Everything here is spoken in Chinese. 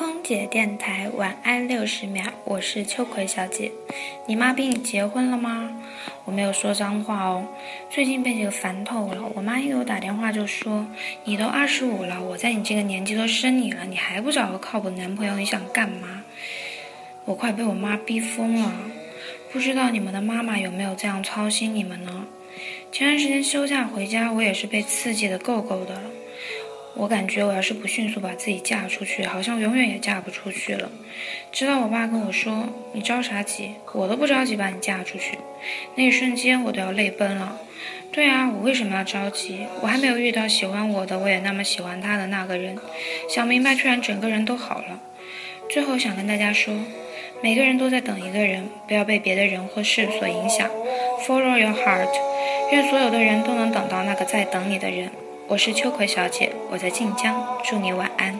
空姐电台晚安六十秒，我是秋葵小姐。你妈逼你结婚了吗？我没有说脏话哦。最近被这个烦透了。我妈一给我打电话就说：“你都二十五了，我在你这个年纪都生你了，你还不找个靠谱男朋友，你想干嘛？”我快被我妈逼疯了。不知道你们的妈妈有没有这样操心你们呢？前段时间休假回家，我也是被刺激的够够的了。我感觉我要是不迅速把自己嫁出去，好像永远也嫁不出去了。直到我爸跟我说：“你着啥急？我都不着急把你嫁出去。”那一瞬间，我都要泪奔了。对啊，我为什么要着急？我还没有遇到喜欢我的，我也那么喜欢他的那个人。想明白，突然整个人都好了。最后想跟大家说，每个人都在等一个人，不要被别的人或事所影响。Follow your heart，愿所有的人都能等到那个在等你的人。我是秋葵小姐，我在晋江，祝你晚安。